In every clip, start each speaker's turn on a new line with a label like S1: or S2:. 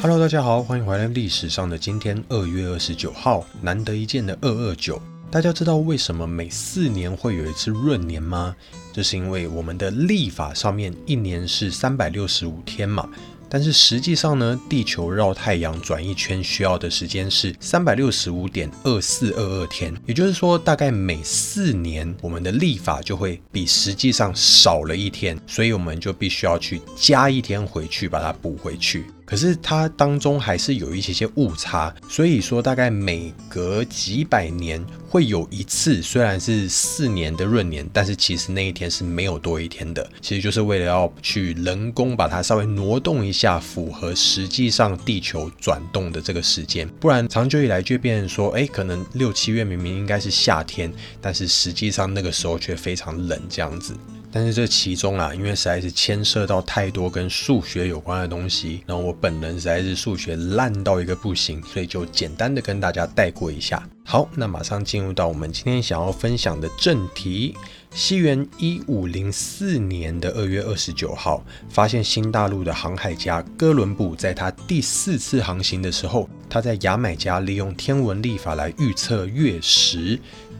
S1: Hello，大家好，欢迎回来。历史上的今天，二月二十九号，难得一见的二二九。大家知道为什么每四年会有一次闰年吗？这是因为我们的历法上面一年是三百六十五天嘛。但是实际上呢，地球绕太阳转一圈需要的时间是三百六十五点二四二二天，也就是说，大概每四年我们的历法就会比实际上少了一天，所以我们就必须要去加一天回去把它补回去。可是它当中还是有一些些误差，所以说大概每隔几百年会有一次，虽然是四年的闰年，但是其实那一天是没有多一天的，其实就是为了要去人工把它稍微挪动一下，符合实际上地球转动的这个时间，不然长久以来就变成说，哎，可能六七月明明应该是夏天，但是实际上那个时候却非常冷这样子。但是这其中啊，因为实在是牵涉到太多跟数学有关的东西，然后我本人实在是数学烂到一个不行，所以就简单的跟大家带过一下。好，那马上进入到我们今天想要分享的正题。西元一五零四年的二月二十九号，发现新大陆的航海家哥伦布，在他第四次航行的时候，他在牙买加利用天文历法来预测月食。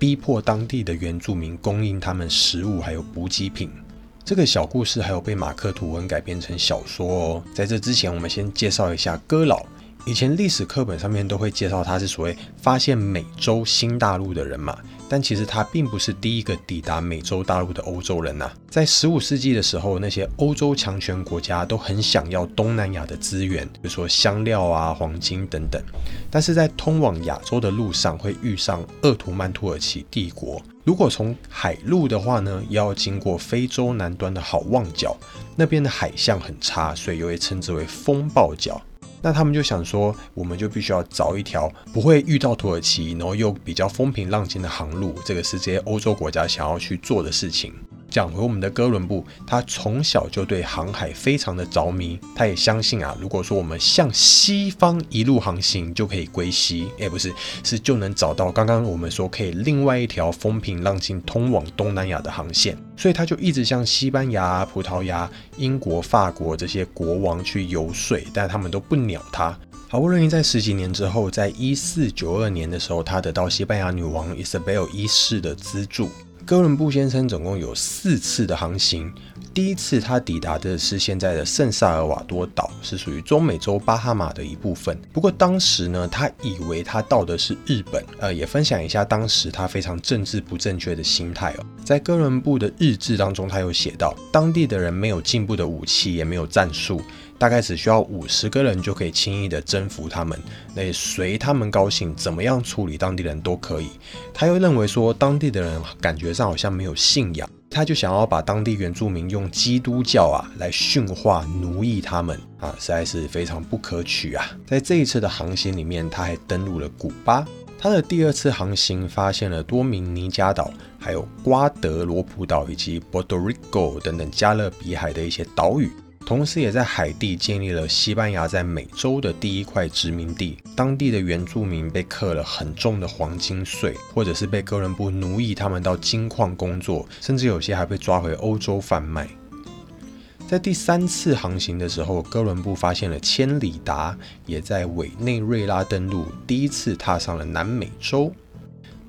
S1: 逼迫当地的原住民供应他们食物还有补给品。这个小故事还有被马克吐温改编成小说哦。在这之前，我们先介绍一下哥老。以前历史课本上面都会介绍他是所谓发现美洲新大陆的人嘛。但其实他并不是第一个抵达美洲大陆的欧洲人呐。在十五世纪的时候，那些欧洲强权国家都很想要东南亚的资源，比如说香料啊、黄金等等。但是在通往亚洲的路上会遇上鄂图曼土耳其帝国。如果从海路的话呢，要经过非洲南端的好望角，那边的海象很差，所以又被称之为风暴角。那他们就想说，我们就必须要找一条不会遇到土耳其，然后又比较风平浪静的航路，这个是这些欧洲国家想要去做的事情。讲回我们的哥伦布，他从小就对航海非常的着迷，他也相信啊，如果说我们向西方一路航行，就可以归西，哎，不是，是就能找到刚刚我们说可以另外一条风平浪静通往东南亚的航线，所以他就一直向西班牙、葡萄牙、英国、法国这些国王去游说，但他们都不鸟他。好不容易在十几年之后，在一四九二年的时候，他得到西班牙女王伊莎贝尔一世的资助。哥伦布先生总共有四次的航行。第一次他抵达的是现在的圣萨尔瓦多岛，是属于中美洲巴哈马的一部分。不过当时呢，他以为他到的是日本。呃，也分享一下当时他非常政治不正确的心态哦。在哥伦布的日志当中，他有写到，当地的人没有进步的武器，也没有战术。大概只需要五十个人就可以轻易的征服他们，那随他们高兴，怎么样处理当地人都可以。他又认为说，当地的人感觉上好像没有信仰，他就想要把当地原住民用基督教啊来驯化奴役他们啊，实在是非常不可取啊。在这一次的航行里面，他还登陆了古巴。他的第二次航行发现了多明尼加岛，还有瓜德罗普岛以及波多黎各等等加勒比海的一些岛屿。同时，也在海地建立了西班牙在美洲的第一块殖民地。当地的原住民被课了很重的黄金税，或者是被哥伦布奴役他们到金矿工作，甚至有些还被抓回欧洲贩卖。在第三次航行的时候，哥伦布发现了千里达，也在委内瑞拉登陆，第一次踏上了南美洲。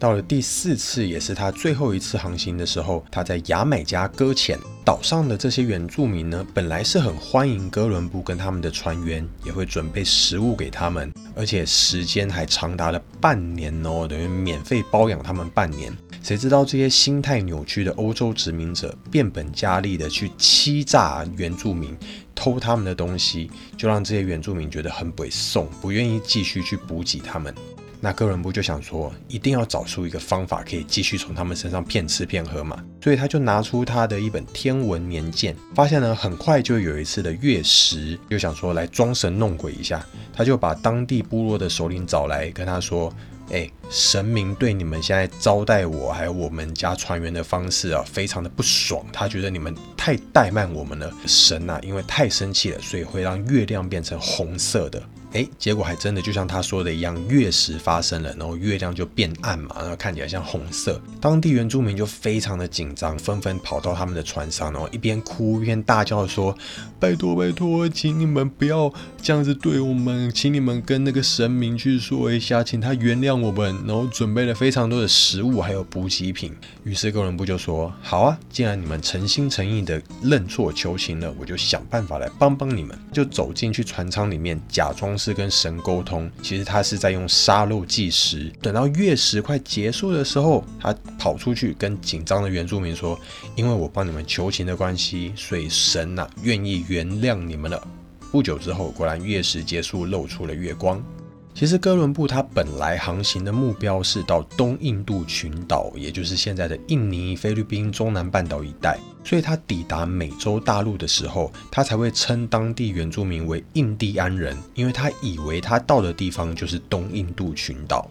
S1: 到了第四次，也是他最后一次航行的时候，他在牙买加搁浅。岛上的这些原住民呢，本来是很欢迎哥伦布跟他们的船员，也会准备食物给他们，而且时间还长达了半年哦，等于免费包养他们半年。谁知道这些心态扭曲的欧洲殖民者变本加厉的去欺诈原住民，偷他们的东西，就让这些原住民觉得很不送，不愿意继续去补给他们。那哥伦布就想说，一定要找出一个方法，可以继续从他们身上骗吃骗喝嘛。所以他就拿出他的一本天文年鉴，发现呢，很快就有一次的月食，就想说来装神弄鬼一下。他就把当地部落的首领找来，跟他说：“哎，神明对你们现在招待我，还有我们家船员的方式啊，非常的不爽。他觉得你们太怠慢我们了。神呐，因为太生气了，所以会让月亮变成红色的。”哎，结果还真的就像他说的一样，月食发生了，然后月亮就变暗嘛，然后看起来像红色。当地原住民就非常的紧张，纷纷跑到他们的船上，然后一边哭一边大叫说：“拜托拜托，请你们不要这样子对我们，请你们跟那个神明去说一下，请他原谅我们。”然后准备了非常多的食物还有补给品。于是哥伦布就说：“好啊，既然你们诚心诚意的认错求情了，我就想办法来帮帮你们。”就走进去船舱里面，假装。是跟神沟通，其实他是在用沙漏计时。等到月食快结束的时候，他跑出去跟紧张的原住民说：“因为我帮你们求情的关系，所以神呐愿意原谅你们了。”不久之后，果然月食结束，露出了月光。其实哥伦布他本来航行的目标是到东印度群岛，也就是现在的印尼、菲律宾中南半岛一带。所以他抵达美洲大陆的时候，他才会称当地原住民为印第安人，因为他以为他到的地方就是东印度群岛。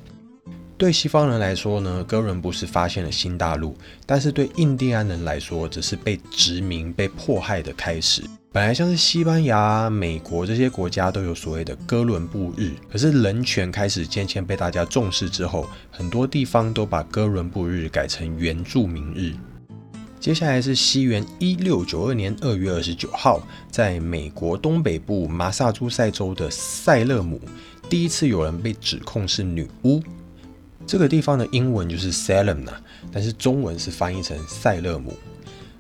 S1: 对西方人来说呢，哥伦布是发现了新大陆，但是对印第安人来说，则是被殖民、被迫害的开始。本来像是西班牙、美国这些国家都有所谓的哥伦布日，可是人权开始渐渐被大家重视之后，很多地方都把哥伦布日改成原住民日。接下来是西元一六九二年二月二十九号，在美国东北部马萨诸塞州的塞勒姆，第一次有人被指控是女巫。这个地方的英文就是 Salem 呐，但是中文是翻译成塞勒姆。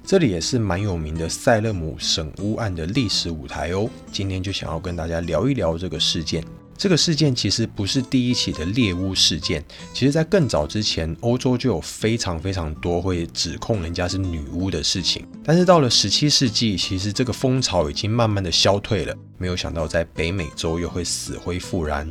S1: 这里也是蛮有名的塞勒姆省巫案的历史舞台哦。今天就想要跟大家聊一聊这个事件。这个事件其实不是第一起的猎巫事件，其实在更早之前，欧洲就有非常非常多会指控人家是女巫的事情。但是到了十七世纪，其实这个风潮已经慢慢的消退了。没有想到在北美洲又会死灰复燃。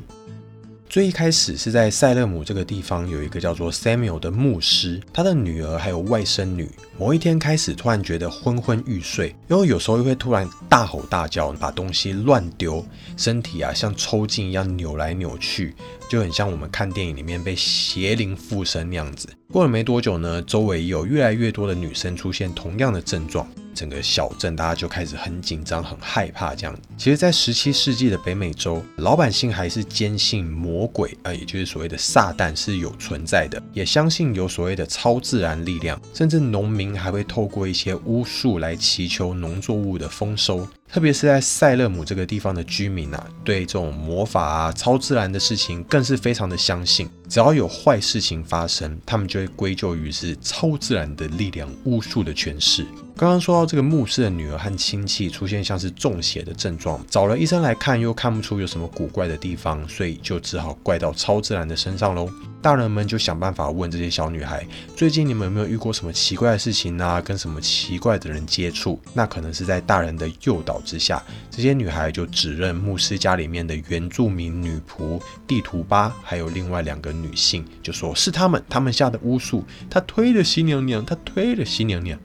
S1: 最一开始是在塞勒姆这个地方，有一个叫做 Samuel 的牧师，他的女儿还有外甥女，某一天开始突然觉得昏昏欲睡，因为有时候又会突然大吼大叫，把东西乱丢，身体啊像抽筋一样扭来扭去，就很像我们看电影里面被邪灵附身那样子。过了没多久呢，周围有越来越多的女生出现同样的症状。整个小镇，大家就开始很紧张、很害怕这样。其实，在十七世纪的北美洲，老百姓还是坚信魔鬼啊，也就是所谓的撒旦是有存在的，也相信有所谓的超自然力量，甚至农民还会透过一些巫术来祈求农作物的丰收。特别是在塞勒姆这个地方的居民啊，对这种魔法啊、超自然的事情更是非常的相信。只要有坏事情发生，他们就会归咎于是超自然的力量、巫术的诠释。刚刚说到这个牧师的女儿和亲戚出现像是中邪的症状，找了医生来看，又看不出有什么古怪的地方，所以就只好怪到超自然的身上喽。大人们就想办法问这些小女孩：最近你们有没有遇过什么奇怪的事情啊？跟什么奇怪的人接触？那可能是在大人的诱导之下，这些女孩就指认牧师家里面的原住民女仆地图巴，还有另外两个女性，就说是他们，他们下的巫术，他推了新娘娘，他推了新娘娘。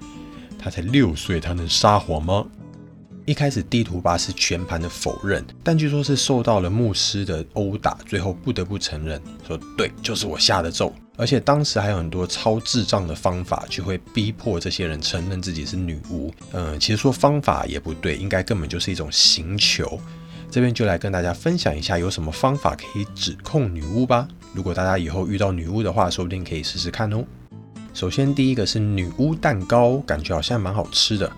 S1: 他才六岁，他能撒谎吗？一开始地图巴是全盘的否认，但据说是受到了牧师的殴打，最后不得不承认，说对，就是我下的咒。而且当时还有很多超智障的方法，就会逼迫这些人承认自己是女巫。嗯，其实说方法也不对，应该根本就是一种刑求。这边就来跟大家分享一下，有什么方法可以指控女巫吧。如果大家以后遇到女巫的话，说不定可以试试看哦。首先，第一个是女巫蛋糕，感觉好像蛮好吃的。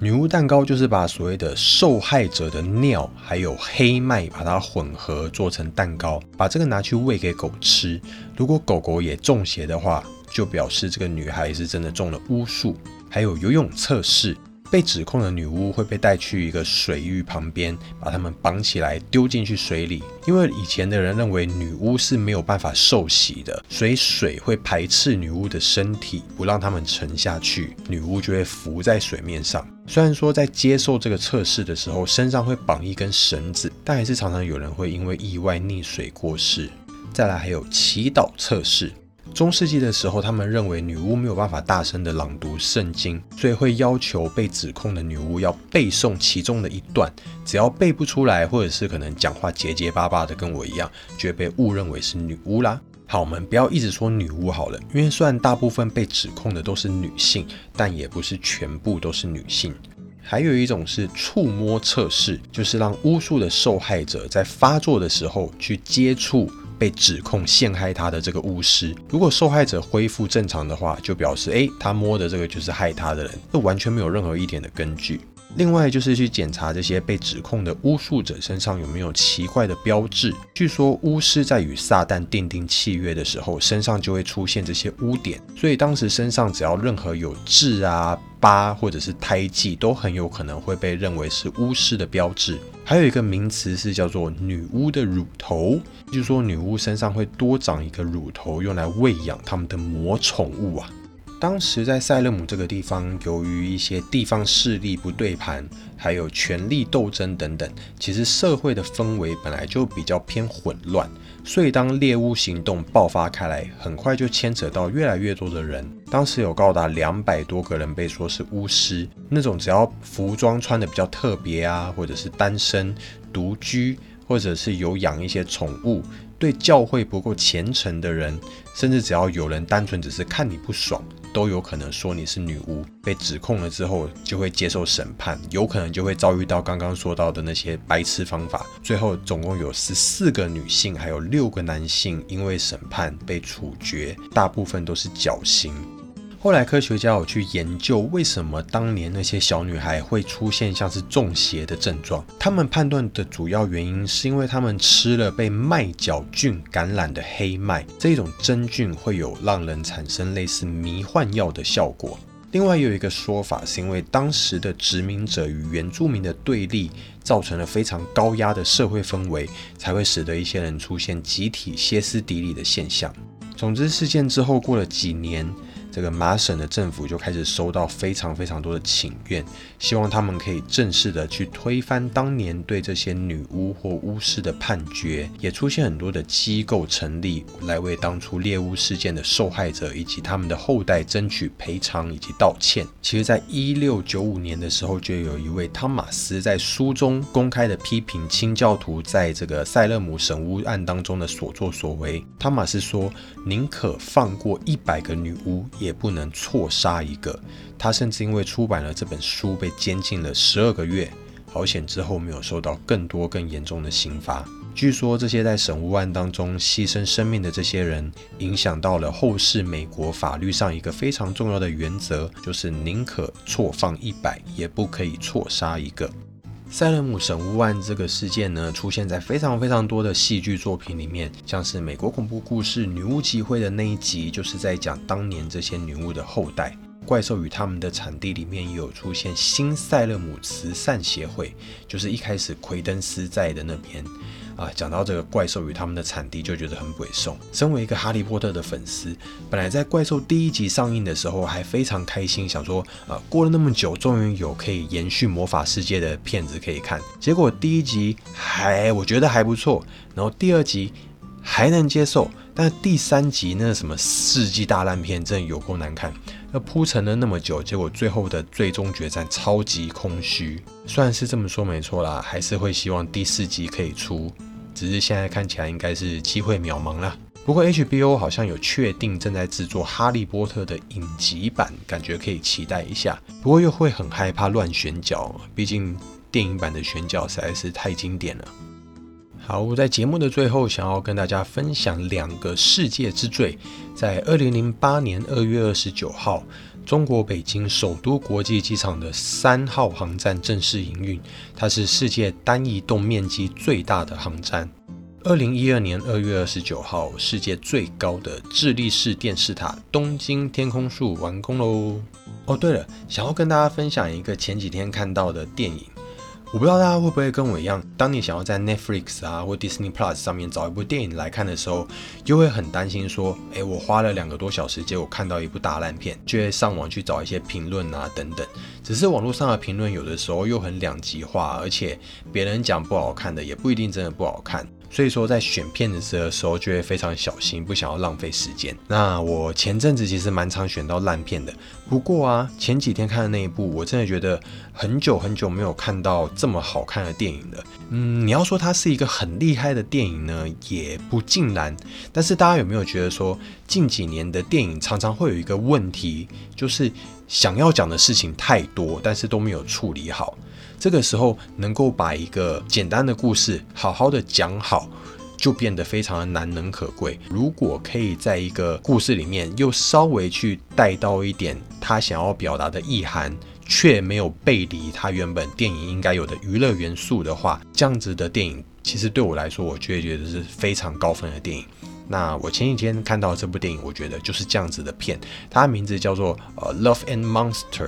S1: 女巫蛋糕就是把所谓的受害者的尿还有黑麦把它混合做成蛋糕，把这个拿去喂给狗吃。如果狗狗也中邪的话，就表示这个女孩是真的中了巫术。还有游泳测试。被指控的女巫会被带去一个水域旁边，把他们绑起来丢进去水里。因为以前的人认为女巫是没有办法受洗的，所以水会排斥女巫的身体，不让他们沉下去，女巫就会浮在水面上。虽然说在接受这个测试的时候身上会绑一根绳子，但还是常常有人会因为意外溺水过世。再来还有祈祷测试。中世纪的时候，他们认为女巫没有办法大声的朗读圣经，所以会要求被指控的女巫要背诵其中的一段。只要背不出来，或者是可能讲话结结巴巴的，跟我一样，就会被误认为是女巫啦。好，我们不要一直说女巫好了，因为虽然大部分被指控的都是女性，但也不是全部都是女性。还有一种是触摸测试，就是让巫术的受害者在发作的时候去接触被指控陷害他的这个巫师。如果受害者恢复正常的话，就表示诶，他摸的这个就是害他的人，这完全没有任何一点的根据。另外就是去检查这些被指控的巫术者身上有没有奇怪的标志。据说巫师在与撒旦订定契约的时候，身上就会出现这些污点，所以当时身上只要任何有痣啊、疤或者是胎记，都很有可能会被认为是巫师的标志。还有一个名词是叫做女巫的乳头，就是说女巫身上会多长一个乳头，用来喂养他们的魔宠物啊。当时在塞勒姆这个地方，由于一些地方势力不对盘，还有权力斗争等等，其实社会的氛围本来就比较偏混乱。所以当猎巫行动爆发开来，很快就牵扯到越来越多的人。当时有高达两百多个人被说是巫师，那种只要服装穿的比较特别啊，或者是单身独居，或者是有养一些宠物。对教会不够虔诚的人，甚至只要有人单纯只是看你不爽，都有可能说你是女巫。被指控了之后，就会接受审判，有可能就会遭遇到刚刚说到的那些白痴方法。最后总共有十四个女性，还有六个男性，因为审判被处决，大部分都是绞刑。后来科学家有去研究，为什么当年那些小女孩会出现像是中邪的症状？他们判断的主要原因是因为他们吃了被麦角菌感染的黑麦，这种真菌会有让人产生类似迷幻药的效果。另外有一个说法是因为当时的殖民者与原住民的对立，造成了非常高压的社会氛围，才会使得一些人出现集体歇斯底里的现象。总之，事件之后过了几年。这个麻省的政府就开始收到非常非常多的请愿，希望他们可以正式的去推翻当年对这些女巫或巫师的判决，也出现很多的机构成立来为当初猎巫事件的受害者以及他们的后代争取赔偿以及道歉。其实，在一六九五年的时候，就有一位汤马斯在书中公开的批评清教徒在这个塞勒姆神巫案当中的所作所为。汤马斯说：“宁可放过一百个女巫。”也不能错杀一个。他甚至因为出版了这本书被监禁了十二个月，好险之后没有受到更多更严重的刑罚。据说这些在审巫案当中牺牲生命的这些人，影响到了后世美国法律上一个非常重要的原则，就是宁可错放一百，也不可以错杀一个。塞勒姆神巫案这个事件呢，出现在非常非常多的戏剧作品里面，像是美国恐怖故事《女巫集会》的那一集，就是在讲当年这些女巫的后代。怪兽与他们的产地里面也有出现新塞勒姆慈善协会，就是一开始奎登斯在的那边。啊，讲到这个怪兽与他们的产地，就觉得很鬼送。身为一个哈利波特的粉丝，本来在怪兽第一集上映的时候还非常开心，想说啊，过了那么久，终于有可以延续魔法世界的片子可以看。结果第一集还我觉得还不错，然后第二集还能接受，但第三集那什么世纪大烂片真的有够难看。那铺陈了那么久，结果最后的最终决战超级空虚。虽然是这么说没错啦，还是会希望第四集可以出，只是现在看起来应该是机会渺茫了。不过 HBO 好像有确定正在制作《哈利波特》的影集版，感觉可以期待一下。不过又会很害怕乱选角，毕竟电影版的选角实在是太经典了。好，我在节目的最后想要跟大家分享两个世界之最。在二零零八年二月二十九号，中国北京首都国际机场的三号航站正式营运，它是世界单移动面积最大的航站。二零一二年二月二十九号，世界最高的智利式电视塔东京天空树完工喽。哦，对了，想要跟大家分享一个前几天看到的电影。我不知道大家会不会跟我一样，当你想要在 Netflix 啊或 Disney Plus 上面找一部电影来看的时候，又会很担心说，诶，我花了两个多小时，结果看到一部大烂片，就会上网去找一些评论啊等等。只是网络上的评论有的时候又很两极化，而且别人讲不好看的，也不一定真的不好看。所以说在选片子的时候就会非常小心，不想要浪费时间。那我前阵子其实蛮常选到烂片的，不过啊，前几天看的那一部，我真的觉得很久很久没有看到这么好看的电影了。嗯，你要说它是一个很厉害的电影呢，也不尽然。但是大家有没有觉得说，近几年的电影常常会有一个问题，就是想要讲的事情太多，但是都没有处理好。这个时候能够把一个简单的故事好好的讲好，就变得非常的难能可贵。如果可以在一个故事里面又稍微去带到一点他想要表达的意涵，却没有背离他原本电影应该有的娱乐元素的话，这样子的电影其实对我来说，我就会觉得是非常高分的电影。那我前几天看到这部电影，我觉得就是这样子的片，它的名字叫做呃《Love and Monster》，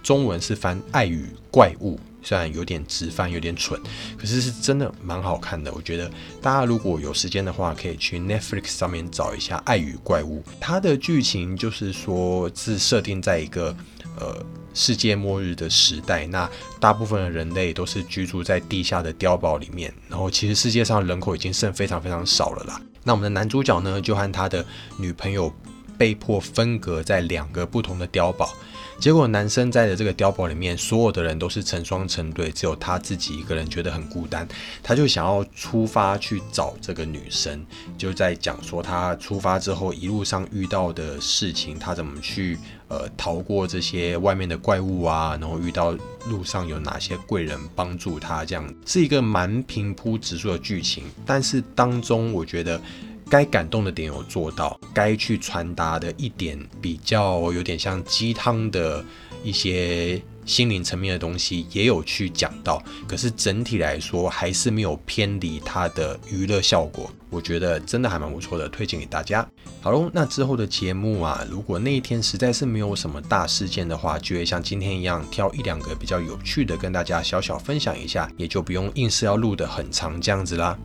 S1: 中文是翻《爱与怪物》。虽然有点直翻，有点蠢，可是是真的蛮好看的。我觉得大家如果有时间的话，可以去 Netflix 上面找一下《爱与怪物》。它的剧情就是说，是设定在一个呃世界末日的时代，那大部分的人类都是居住在地下的碉堡里面，然后其实世界上人口已经剩非常非常少了啦。那我们的男主角呢，就和他的女朋友被迫分隔在两个不同的碉堡。结果男生在的这个碉堡里面，所有的人都是成双成对，只有他自己一个人觉得很孤单。他就想要出发去找这个女生，就在讲说他出发之后一路上遇到的事情，他怎么去呃逃过这些外面的怪物啊，然后遇到路上有哪些贵人帮助他，这样是一个蛮平铺直述的剧情。但是当中我觉得。该感动的点有做到，该去传达的一点比较有点像鸡汤的一些心灵层面的东西也有去讲到，可是整体来说还是没有偏离它的娱乐效果，我觉得真的还蛮不错的，推荐给大家。好喽，那之后的节目啊，如果那一天实在是没有什么大事件的话，就会像今天一样挑一两个比较有趣的跟大家小小分享一下，也就不用硬是要录的很长这样子啦。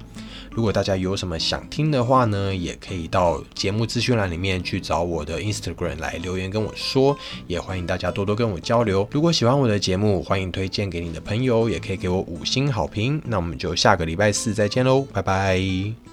S1: 如果大家有什么想听的话呢，也可以到节目资讯栏里面去找我的 Instagram 来留言跟我说，也欢迎大家多多跟我交流。如果喜欢我的节目，欢迎推荐给你的朋友，也可以给我五星好评。那我们就下个礼拜四再见喽，拜拜。